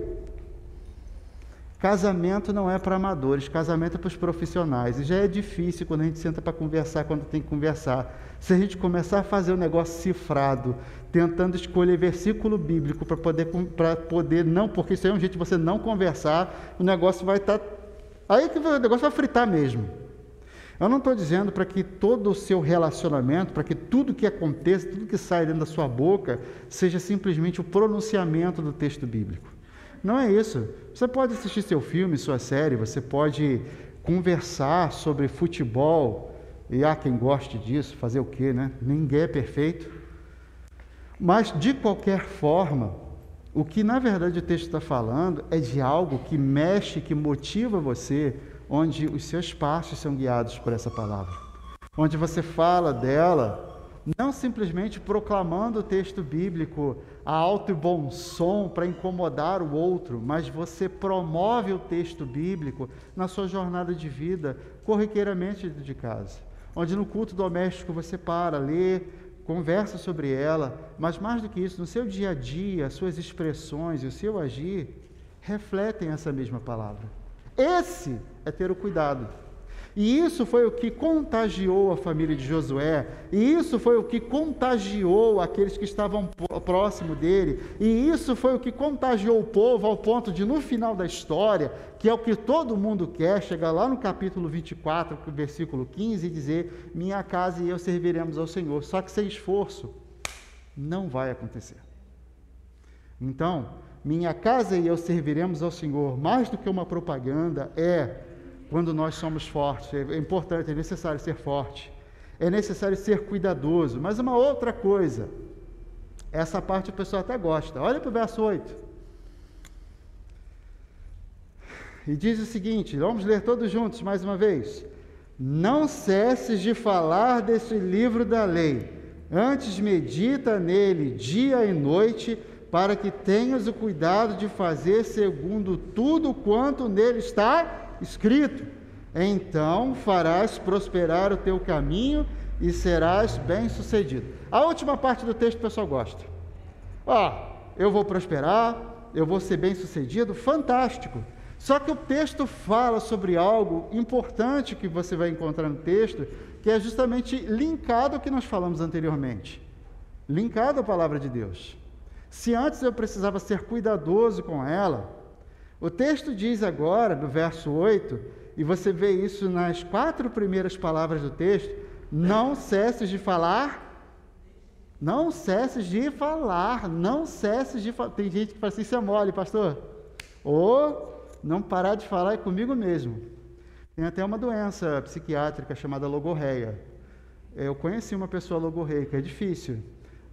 Casamento não é para amadores, casamento é para os profissionais. E já é difícil quando a gente senta para conversar, quando tem que conversar. Se a gente começar a fazer um negócio cifrado, tentando escolher versículo bíblico para poder, poder não, porque isso aí é um jeito de você não conversar, o negócio vai estar. Tá, aí que o negócio vai fritar mesmo. Eu não estou dizendo para que todo o seu relacionamento, para que tudo que aconteça, tudo que sai dentro da sua boca, seja simplesmente o pronunciamento do texto bíblico. Não é isso. Você pode assistir seu filme, sua série, você pode conversar sobre futebol, e há quem goste disso, fazer o quê, né? Ninguém é perfeito. Mas, de qualquer forma, o que na verdade o texto está falando é de algo que mexe, que motiva você onde os seus passos são guiados por essa palavra, onde você fala dela não simplesmente proclamando o texto bíblico a alto e bom som para incomodar o outro, mas você promove o texto bíblico na sua jornada de vida, corriqueiramente de casa, onde no culto doméstico você para, lê, conversa sobre ela, mas mais do que isso, no seu dia a dia, as suas expressões e o seu agir refletem essa mesma palavra. Esse é ter o cuidado. E isso foi o que contagiou a família de Josué, e isso foi o que contagiou aqueles que estavam próximo dele, e isso foi o que contagiou o povo ao ponto de, no final da história, que é o que todo mundo quer, chegar lá no capítulo 24, versículo 15, e dizer: Minha casa e eu serviremos ao Senhor. Só que sem esforço, não vai acontecer. Então, minha casa e eu serviremos ao Senhor, mais do que uma propaganda, é quando nós somos fortes. É importante, é necessário ser forte. É necessário ser cuidadoso. Mas uma outra coisa, essa parte o pessoal até gosta. Olha para o verso 8. E diz o seguinte: vamos ler todos juntos mais uma vez. Não cesses de falar desse livro da lei, antes medita nele dia e noite para que tenhas o cuidado de fazer segundo tudo quanto nele está escrito. Então farás prosperar o teu caminho e serás bem-sucedido. A última parte do texto o pessoal gosta. Ó, eu vou prosperar, eu vou ser bem-sucedido, fantástico. Só que o texto fala sobre algo importante que você vai encontrar no texto, que é justamente linkado ao que nós falamos anteriormente. Linkado à palavra de Deus. Se antes eu precisava ser cuidadoso com ela, o texto diz agora, no verso 8, e você vê isso nas quatro primeiras palavras do texto: não cesses de falar, não cesses de falar, não cesses de falar. Tem gente que fala assim, isso é mole, pastor. Ou não parar de falar é comigo mesmo. Tem até uma doença psiquiátrica chamada logorreia. Eu conheci uma pessoa logorreica, é difícil.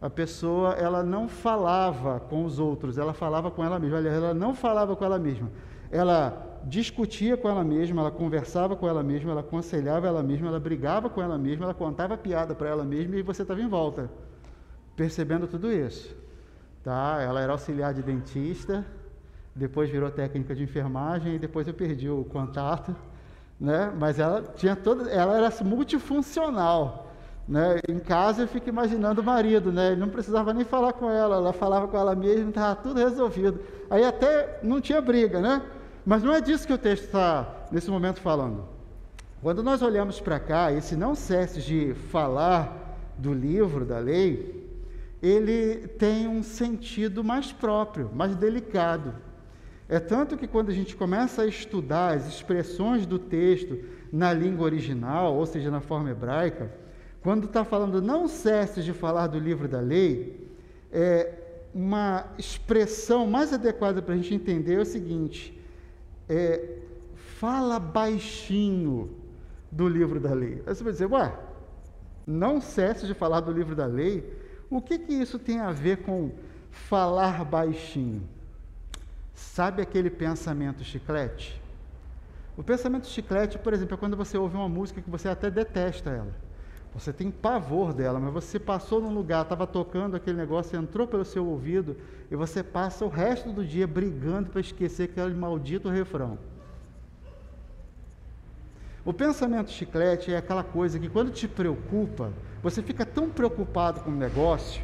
A pessoa, ela não falava com os outros, ela falava com ela mesma. Aliás, ela não falava com ela mesma. Ela discutia com ela mesma, ela conversava com ela mesma, ela aconselhava ela mesma, ela brigava com ela mesma, ela contava piada para ela mesma e você estava em volta, percebendo tudo isso. Tá? Ela era auxiliar de dentista, depois virou técnica de enfermagem e depois eu perdi o contato, né? Mas ela tinha toda, ela era multifuncional, né? Em casa eu fico imaginando o marido, né? Ele não precisava nem falar com ela, ela falava com ela mesma, estava tudo resolvido. Aí até não tinha briga, né? Mas não é disso que o texto está nesse momento falando. Quando nós olhamos para cá, esse não cesse de falar do livro da lei, ele tem um sentido mais próprio, mais delicado. É tanto que quando a gente começa a estudar as expressões do texto na língua original, ou seja, na forma hebraica, quando está falando não cesse de falar do livro da lei, é uma expressão mais adequada para a gente entender é o seguinte: é, fala baixinho do livro da lei. Aí você vai dizer, ué, não cesse de falar do livro da lei, o que, que isso tem a ver com falar baixinho? Sabe aquele pensamento chiclete? O pensamento chiclete, por exemplo, é quando você ouve uma música que você até detesta ela. Você tem pavor dela, mas você passou num lugar, estava tocando aquele negócio, entrou pelo seu ouvido e você passa o resto do dia brigando para esquecer aquele maldito refrão. O pensamento chiclete é aquela coisa que quando te preocupa, você fica tão preocupado com o negócio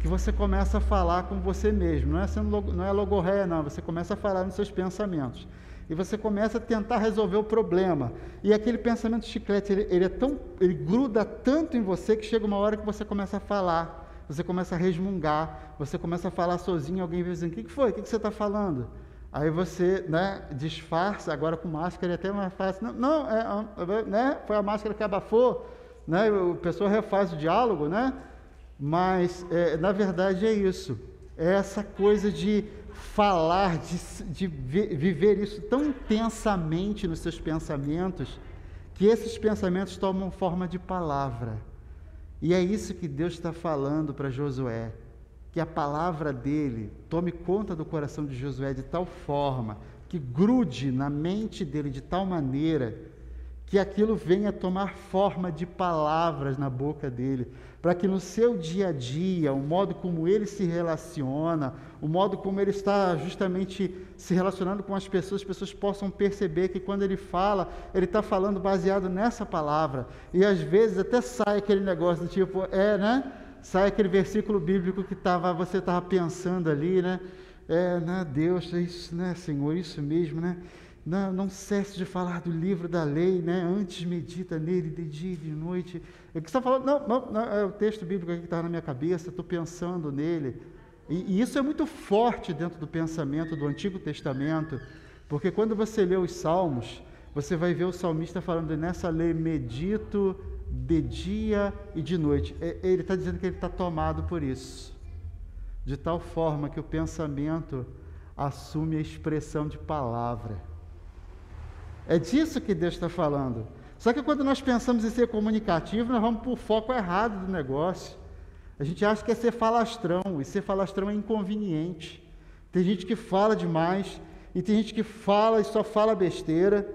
que você começa a falar com você mesmo. Não é, sendo, não é logorreia, não. Você começa a falar nos seus pensamentos. E você começa a tentar resolver o problema. E aquele pensamento chiclete, ele, ele, é tão, ele gruda tanto em você que chega uma hora que você começa a falar. Você começa a resmungar. Você começa a falar sozinho. Alguém vem dizendo: O que, foi? O que, você está falando? Aí você né, disfarça, agora com máscara é até mais fácil. Não, não é, né, foi a máscara que abafou. Né, a pessoa refaz o diálogo, né? Mas, é, na verdade, é isso. É essa coisa de falar, de, de viver isso tão intensamente nos seus pensamentos, que esses pensamentos tomam forma de palavra. E é isso que Deus está falando para Josué. Que a palavra dele tome conta do coração de Josué de tal forma, que grude na mente dele de tal maneira, que aquilo venha tomar forma de palavras na boca dele, para que no seu dia a dia, o modo como ele se relaciona, o modo como ele está justamente se relacionando com as pessoas, as pessoas possam perceber que quando ele fala, ele está falando baseado nessa palavra. E às vezes até sai aquele negócio do tipo, é, né? Sai aquele versículo bíblico que tava, você estava pensando ali, né? É, né? Deus, é isso, né, Senhor, isso mesmo, né? Não, não cesse de falar do livro da lei, né? Antes medita nele de dia e de noite. O que está falando? Não, não, não, é o texto bíblico que está na minha cabeça, estou pensando nele. E, e, isso é muito forte dentro do pensamento do Antigo Testamento, porque quando você lê os Salmos, você vai ver o salmista falando nessa lei medito de dia e de noite. É, ele está dizendo que ele está tomado por isso, de tal forma que o pensamento assume a expressão de palavra. É disso que Deus está falando. Só que quando nós pensamos em ser comunicativo, nós vamos para o foco errado do negócio. A gente acha que é ser falastrão, e ser falastrão é inconveniente. Tem gente que fala demais, e tem gente que fala e só fala besteira.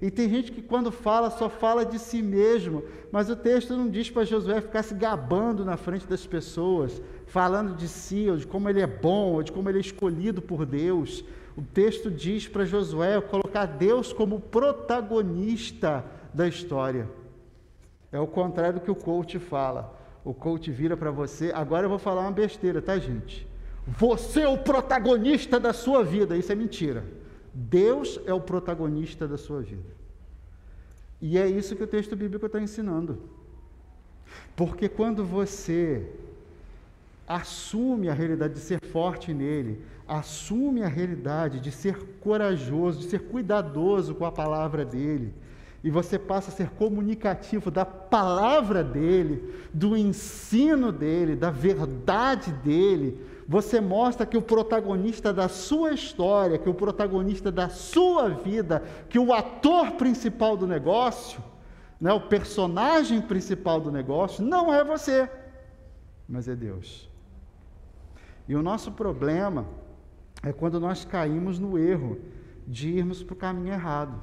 E tem gente que quando fala só fala de si mesmo, mas o texto não diz para Josué ficar se gabando na frente das pessoas, falando de si, ou de como ele é bom, ou de como ele é escolhido por Deus. O texto diz para Josué colocar Deus como protagonista da história. É o contrário do que o coach fala. O coach vira para você, agora eu vou falar uma besteira, tá, gente? Você é o protagonista da sua vida. Isso é mentira. Deus é o protagonista da sua vida. E é isso que o texto bíblico está ensinando. Porque quando você assume a realidade de ser forte nele, assume a realidade de ser corajoso, de ser cuidadoso com a palavra dele, e você passa a ser comunicativo da palavra dele, do ensino dele, da verdade dele, você mostra que o protagonista da sua história, que o protagonista da sua vida, que o ator principal do negócio, né, o personagem principal do negócio, não é você, mas é Deus. E o nosso problema é quando nós caímos no erro de irmos para o caminho errado.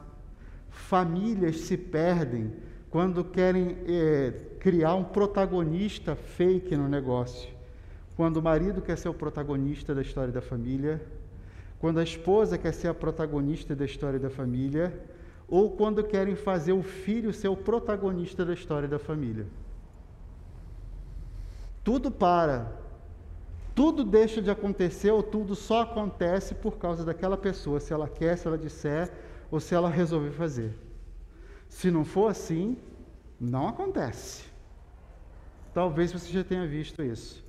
Famílias se perdem quando querem é, criar um protagonista fake no negócio. Quando o marido quer ser o protagonista da história da família, quando a esposa quer ser a protagonista da história da família, ou quando querem fazer o filho ser o protagonista da história da família. Tudo para, tudo deixa de acontecer ou tudo só acontece por causa daquela pessoa, se ela quer, se ela disser ou se ela resolver fazer. Se não for assim, não acontece. Talvez você já tenha visto isso.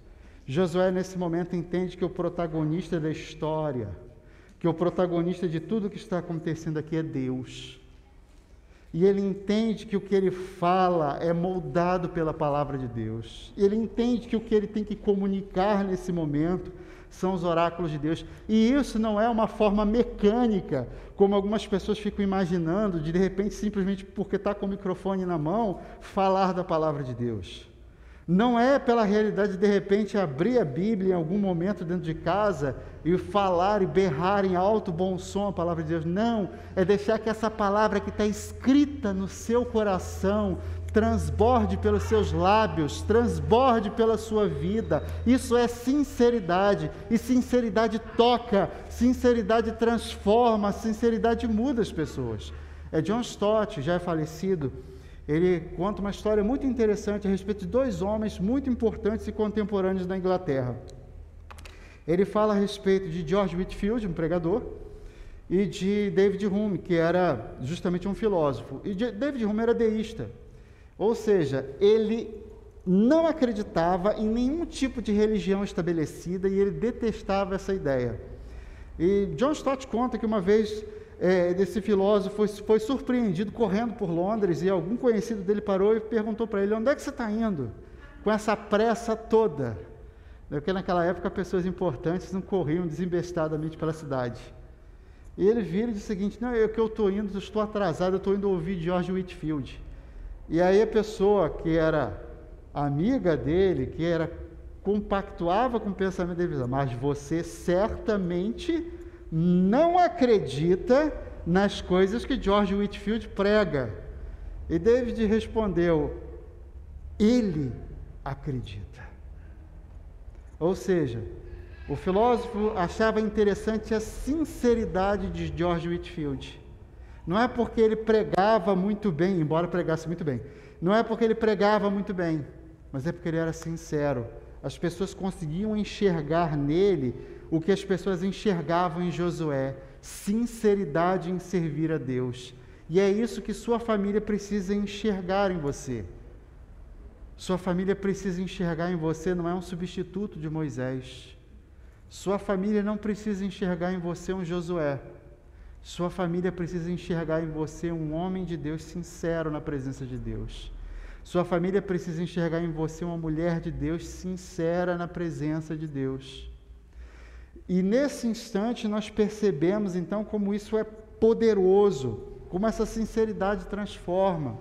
Josué, nesse momento, entende que o protagonista da história, que o protagonista de tudo que está acontecendo aqui é Deus. E ele entende que o que ele fala é moldado pela palavra de Deus. Ele entende que o que ele tem que comunicar nesse momento são os oráculos de Deus. E isso não é uma forma mecânica, como algumas pessoas ficam imaginando, de de repente, simplesmente porque está com o microfone na mão, falar da palavra de Deus. Não é pela realidade de de repente abrir a Bíblia em algum momento dentro de casa e falar e berrar em alto bom som a palavra de Deus. Não, é deixar que essa palavra que está escrita no seu coração transborde pelos seus lábios, transborde pela sua vida. Isso é sinceridade, e sinceridade toca, sinceridade transforma, sinceridade muda as pessoas. É John Stott, já é falecido, ele conta uma história muito interessante a respeito de dois homens muito importantes e contemporâneos da Inglaterra. Ele fala a respeito de George Whitfield, um pregador, e de David Hume, que era justamente um filósofo. E David Hume era deísta, ou seja, ele não acreditava em nenhum tipo de religião estabelecida e ele detestava essa ideia. E John Stott conta que uma vez é, desse filósofo foi, foi, surpreendido correndo por Londres e algum conhecido dele parou e perguntou para ele: onde é que você está indo com essa pressa toda? Porque naquela época pessoas importantes não corriam desembestadamente pela cidade. E ele vira e diz o seguinte: não, eu que eu estou indo, estou atrasado, eu estou indo ouvir George Whitfield. E aí a pessoa que era amiga dele, que era compactuava com o pensamento dele, mas você certamente não acredita nas coisas que George Whitfield prega. E David respondeu: ele acredita. Ou seja, o filósofo achava interessante a sinceridade de George Whitfield. Não é porque ele pregava muito bem, embora pregasse muito bem. Não é porque ele pregava muito bem, mas é porque ele era sincero. As pessoas conseguiam enxergar nele o que as pessoas enxergavam em Josué: sinceridade em servir a Deus. E é isso que sua família precisa enxergar em você. Sua família precisa enxergar em você não é um substituto de Moisés. Sua família não precisa enxergar em você um Josué. Sua família precisa enxergar em você um homem de Deus sincero na presença de Deus. Sua família precisa enxergar em você uma mulher de Deus sincera na presença de Deus. E nesse instante nós percebemos então como isso é poderoso, como essa sinceridade transforma.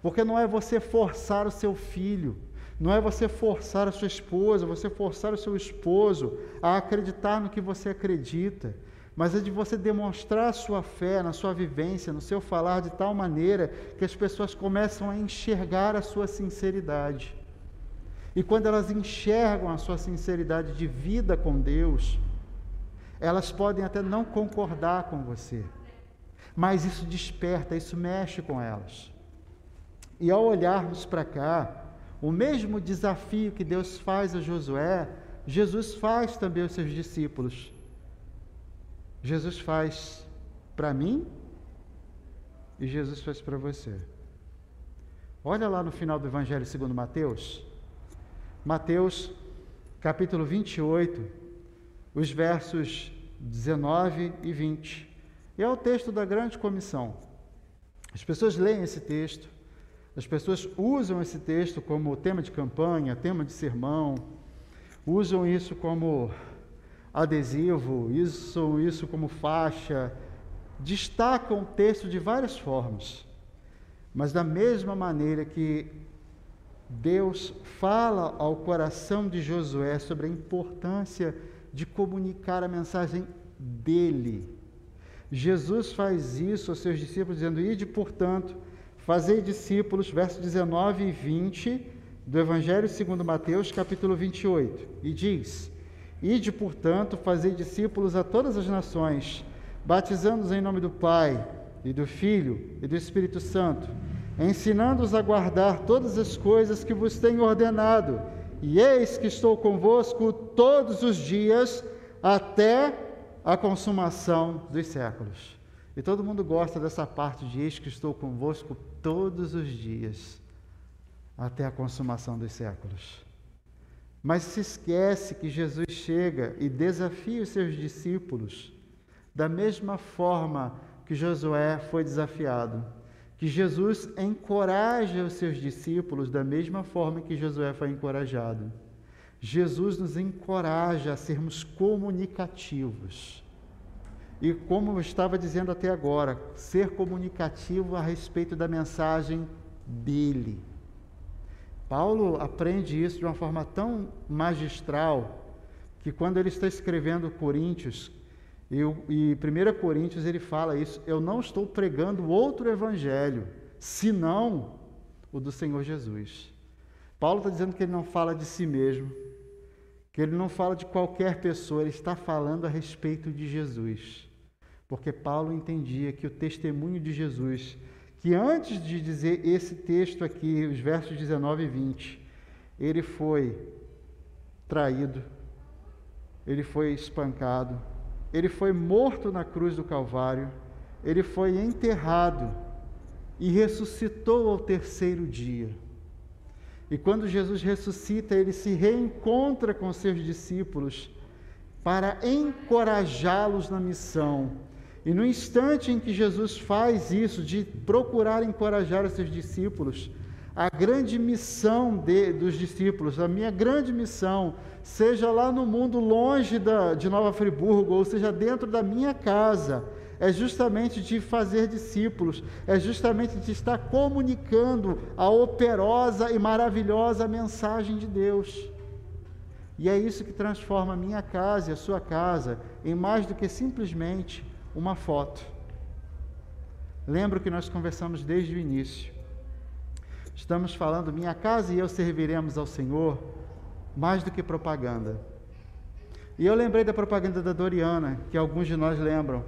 Porque não é você forçar o seu filho, não é você forçar a sua esposa, você forçar o seu esposo a acreditar no que você acredita, mas é de você demonstrar a sua fé na sua vivência, no seu falar, de tal maneira que as pessoas começam a enxergar a sua sinceridade. E quando elas enxergam a sua sinceridade de vida com Deus, elas podem até não concordar com você, mas isso desperta, isso mexe com elas. E ao olharmos para cá, o mesmo desafio que Deus faz a Josué, Jesus faz também aos seus discípulos. Jesus faz para mim e Jesus faz para você. Olha lá no final do Evangelho segundo Mateus. Mateus, capítulo 28, os versos 19 e 20. E é o texto da grande comissão. As pessoas leem esse texto, as pessoas usam esse texto como tema de campanha, tema de sermão, usam isso como adesivo, usam isso como faixa, destacam o texto de várias formas. Mas da mesma maneira que Deus fala ao coração de Josué sobre a importância de comunicar a mensagem dele. Jesus faz isso aos seus discípulos, dizendo: Ide, portanto, fazei discípulos, versos 19 e 20 do Evangelho segundo Mateus, capítulo 28, e diz: Ide, portanto, fazei discípulos a todas as nações, batizando-os em nome do Pai, e do Filho, e do Espírito Santo, ensinando-os a guardar todas as coisas que vos tenho ordenado e eis que estou convosco todos os dias até a consumação dos séculos. E todo mundo gosta dessa parte de eis que estou convosco todos os dias até a consumação dos séculos. Mas se esquece que Jesus chega e desafia os seus discípulos da mesma forma que Josué foi desafiado que Jesus encoraja os seus discípulos da mesma forma que Josué foi encorajado. Jesus nos encoraja a sermos comunicativos. E como eu estava dizendo até agora, ser comunicativo a respeito da mensagem dele. Paulo aprende isso de uma forma tão magistral que quando ele está escrevendo Coríntios, e, e 1 Coríntios ele fala isso: eu não estou pregando outro evangelho, senão o do Senhor Jesus. Paulo está dizendo que ele não fala de si mesmo, que ele não fala de qualquer pessoa, ele está falando a respeito de Jesus. Porque Paulo entendia que o testemunho de Jesus, que antes de dizer esse texto aqui, os versos 19 e 20, ele foi traído, ele foi espancado, ele foi morto na cruz do Calvário, ele foi enterrado e ressuscitou ao terceiro dia. E quando Jesus ressuscita, ele se reencontra com seus discípulos para encorajá-los na missão. E no instante em que Jesus faz isso, de procurar encorajar os seus discípulos, a grande missão de, dos discípulos, a minha grande missão, seja lá no mundo longe da, de Nova Friburgo, ou seja dentro da minha casa, é justamente de fazer discípulos, é justamente de estar comunicando a operosa e maravilhosa mensagem de Deus. E é isso que transforma a minha casa e a sua casa em mais do que simplesmente uma foto. Lembro que nós conversamos desde o início. Estamos falando, minha casa e eu serviremos ao Senhor mais do que propaganda. E eu lembrei da propaganda da Doriana, que alguns de nós lembram,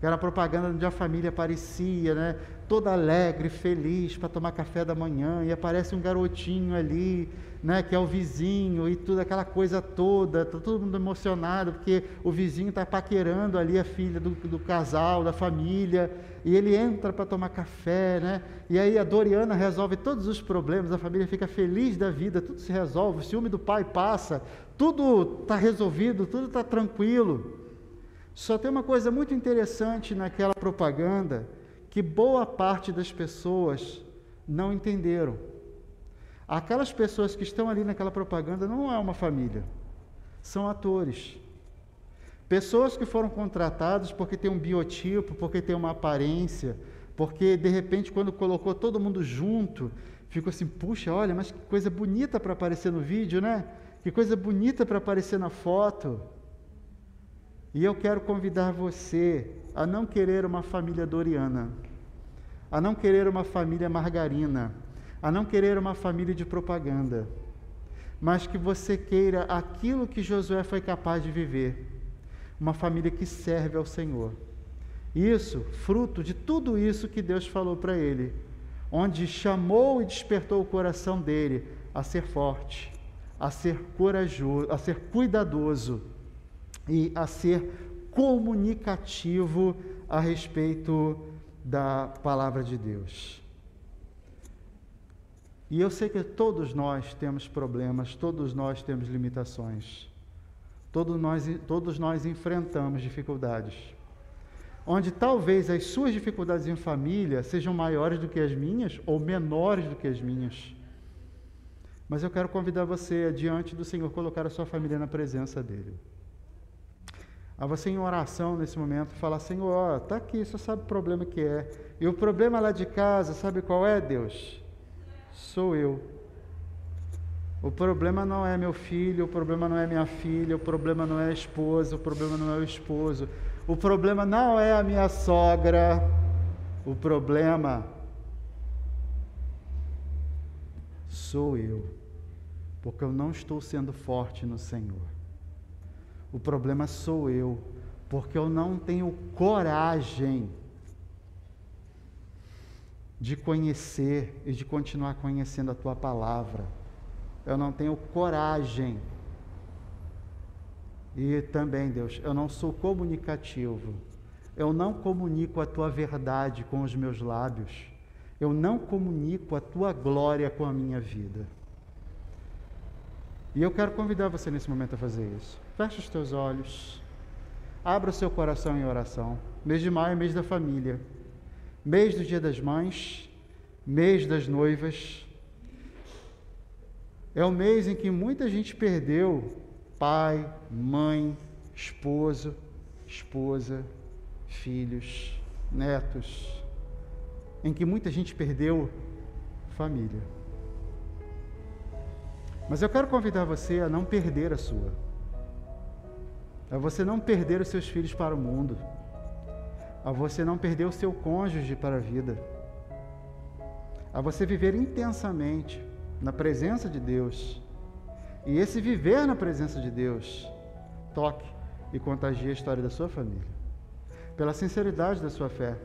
que era a propaganda onde a família aparecia, né, toda alegre, feliz, para tomar café da manhã, e aparece um garotinho ali, né, que é o vizinho, e tudo aquela coisa toda, tá todo mundo emocionado, porque o vizinho está paquerando ali a filha do, do casal, da família, e ele entra para tomar café, né? E aí a Doriana resolve todos os problemas, a família fica feliz da vida, tudo se resolve, o ciúme do pai passa, tudo está resolvido, tudo está tranquilo. Só tem uma coisa muito interessante naquela propaganda que boa parte das pessoas não entenderam. Aquelas pessoas que estão ali naquela propaganda não é uma família, são atores. Pessoas que foram contratadas porque tem um biotipo, porque tem uma aparência, porque de repente quando colocou todo mundo junto, ficou assim, puxa, olha, mas que coisa bonita para aparecer no vídeo, né? Que coisa bonita para aparecer na foto. E eu quero convidar você a não querer uma família doriana, a não querer uma família margarina, a não querer uma família de propaganda, mas que você queira aquilo que Josué foi capaz de viver, uma família que serve ao Senhor. Isso, fruto de tudo isso que Deus falou para ele, onde chamou e despertou o coração dele a ser forte, a ser corajoso, a ser cuidadoso e a ser comunicativo a respeito da palavra de Deus. E eu sei que todos nós temos problemas, todos nós temos limitações, todos nós, todos nós enfrentamos dificuldades. Onde talvez as suas dificuldades em família sejam maiores do que as minhas ou menores do que as minhas. Mas eu quero convidar você, diante do Senhor, colocar a sua família na presença dEle. A você em oração nesse momento, falar, Senhor, está aqui, você sabe o problema que é. E o problema lá de casa, sabe qual é, Deus? sou eu. O problema não é meu filho, o problema não é minha filha, o problema não é a esposa, o problema não é o esposo, o problema não é a minha sogra, o problema sou eu, porque eu não estou sendo forte no Senhor. O problema sou eu, porque eu não tenho coragem de conhecer e de continuar conhecendo a tua palavra. Eu não tenho coragem. E também, Deus, eu não sou comunicativo. Eu não comunico a tua verdade com os meus lábios. Eu não comunico a tua glória com a minha vida. E eu quero convidar você nesse momento a fazer isso. Feche os teus olhos. Abra o seu coração em oração. Mês de maio é mês da família mês do Dia das Mães, mês das noivas. É o mês em que muita gente perdeu pai, mãe, esposo, esposa, filhos, netos, em que muita gente perdeu família. Mas eu quero convidar você a não perder a sua, a você não perder os seus filhos para o mundo. A você não perder o seu cônjuge para a vida, a você viver intensamente na presença de Deus. E esse viver na presença de Deus toque e contagie a história da sua família, pela sinceridade da sua fé,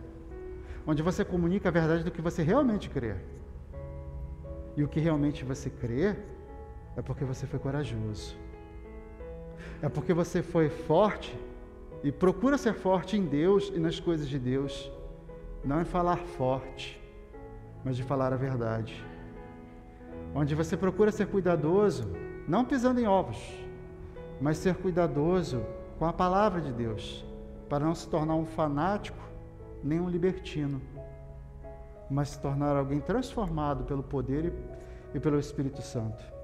onde você comunica a verdade do que você realmente crê. E o que realmente você crê é porque você foi corajoso, é porque você foi forte e procura ser forte em Deus e nas coisas de Deus, não em falar forte, mas de falar a verdade. Onde você procura ser cuidadoso, não pisando em ovos, mas ser cuidadoso com a palavra de Deus, para não se tornar um fanático nem um libertino, mas se tornar alguém transformado pelo poder e, e pelo Espírito Santo.